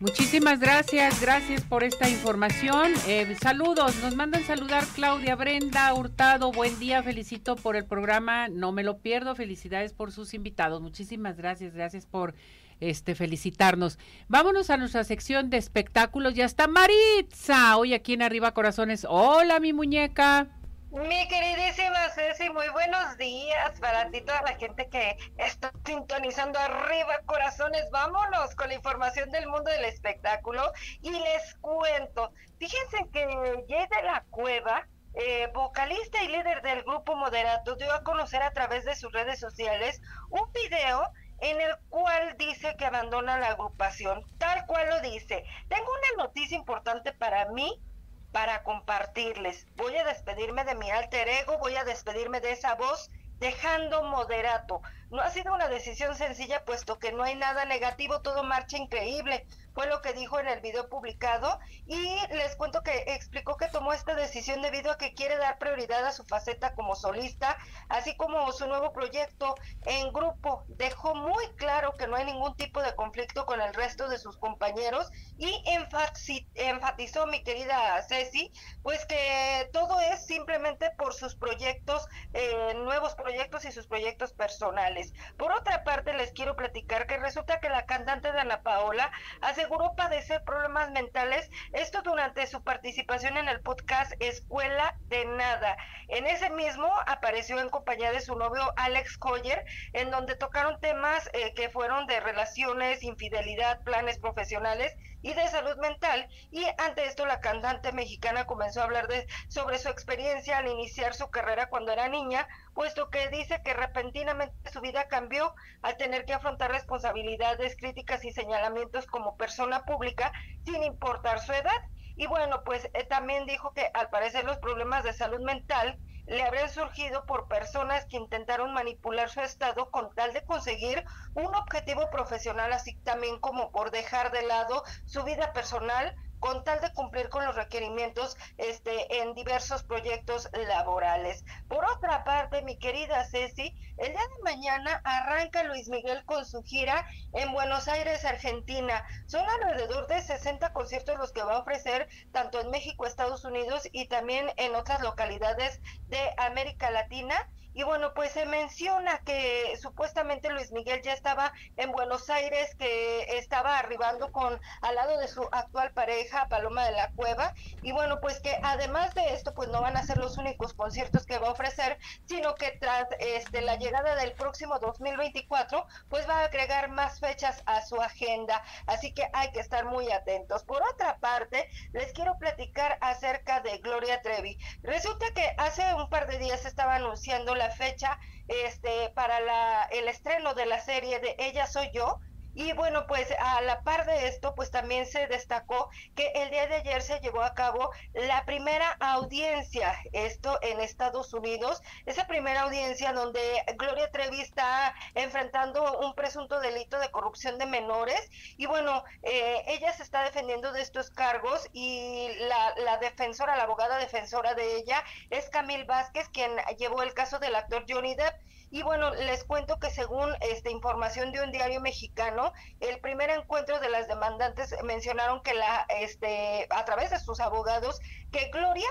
Muchísimas gracias, gracias por esta información. Eh, saludos, nos mandan saludar Claudia Brenda Hurtado. Buen día, felicito por el programa, no me lo pierdo. Felicidades por sus invitados. Muchísimas gracias, gracias por este felicitarnos. Vámonos a nuestra sección de espectáculos. Ya está Maritza, hoy aquí en Arriba Corazones. Hola, mi muñeca. Mi queridísima Ceci, muy buenos días para ti, toda la gente que está sintonizando arriba, corazones. Vámonos con la información del mundo del espectáculo y les cuento. Fíjense que Jay de la Cueva, eh, vocalista y líder del grupo Moderato, dio a conocer a través de sus redes sociales un video en el cual dice que abandona la agrupación, tal cual lo dice. Tengo una noticia importante para mí para compartirles. Voy a despedirme de mi alter ego, voy a despedirme de esa voz dejando moderato. No ha sido una decisión sencilla puesto que no hay nada negativo, todo marcha increíble fue lo que dijo en el video publicado y les cuento que explicó que tomó esta decisión debido a que quiere dar prioridad a su faceta como solista, así como su nuevo proyecto en grupo. Dejó muy claro que no hay ningún tipo de conflicto con el resto de sus compañeros y enfatizó mi querida Ceci, pues que todo es simplemente por sus proyectos, eh, nuevos proyectos y sus proyectos personales. Por otra parte, les quiero platicar que resulta que la cantante de Ana Paola aseguró padecer problemas mentales, esto durante su participación en el podcast Escuela de Nada. En ese mismo apareció en compañía de su novio Alex Coyer, en donde tocaron temas eh, que fueron de relaciones, infidelidad, planes profesionales y de salud mental. Y ante esto la cantante mexicana comenzó a hablar de, sobre su experiencia al iniciar su carrera cuando era niña, puesto que dice que repentinamente su vida cambió al tener que afrontar responsabilidades, críticas y señalamientos como persona pública sin importar su edad. Y bueno, pues eh, también dijo que al parecer los problemas de salud mental le habrían surgido por personas que intentaron manipular su estado con tal de conseguir un objetivo profesional, así también como por dejar de lado su vida personal con tal de cumplir con los requerimientos este, en diversos proyectos laborales. Por otra parte, mi querida Ceci, el día de mañana arranca Luis Miguel con su gira en Buenos Aires, Argentina. Son alrededor de 60 conciertos los que va a ofrecer tanto en México, Estados Unidos y también en otras localidades de América Latina y bueno, pues se menciona que supuestamente Luis Miguel ya estaba en Buenos Aires, que estaba arribando con al lado de su actual pareja, Paloma de la Cueva. Y bueno, pues que además de esto, pues no van a ser los únicos conciertos que va a ofrecer, sino que tras este, la llegada del próximo 2024, pues va a agregar más fechas a su agenda. Así que hay que estar muy atentos. Por otra parte, les quiero platicar acerca de Gloria Trevi. Resulta que hace un par de días estaba anunciando la fecha este, para la, el estreno de la serie de Ella Soy Yo, y bueno, pues a la par de esto, pues también se destacó que el día de ayer se llevó a cabo la primera audiencia, esto en Estados Unidos, esa primera audiencia donde Gloria Trevi está enfrentando un presunto delito de corrupción de menores y bueno, eh, ella se está defendiendo de estos cargos y la, la defensora, la abogada defensora de ella es Camil Vázquez, quien llevó el caso del actor Johnny Depp. Y bueno, les cuento que según esta información de un diario mexicano, el primer encuentro de las demandantes mencionaron que la, este, a través de sus abogados, que Gloria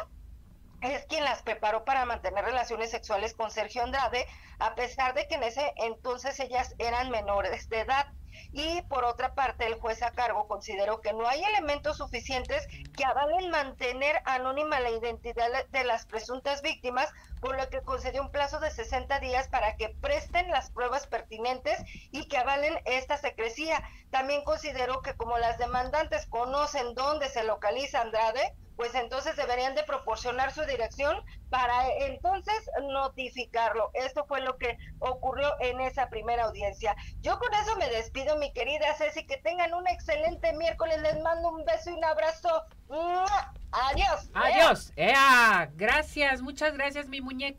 es quien las preparó para mantener relaciones sexuales con Sergio Andrade, a pesar de que en ese entonces ellas eran menores de edad. Y por otra parte, el juez a cargo consideró que no hay elementos suficientes que avalen mantener anónima la identidad de las presuntas víctimas, por lo que concedió un plazo de 60 días para que presten las pruebas pertinentes y que avalen esta secrecía. También consideró que como las demandantes conocen dónde se localiza Andrade, pues entonces deberían de proporcionar su dirección para entonces notificarlo. Esto fue lo que ocurrió en esa primera audiencia. Yo con eso me despido, mi querida Ceci, que tengan un excelente miércoles. Les mando un beso y un abrazo. Adiós. Adiós. Gracias, muchas gracias, mi muñeca.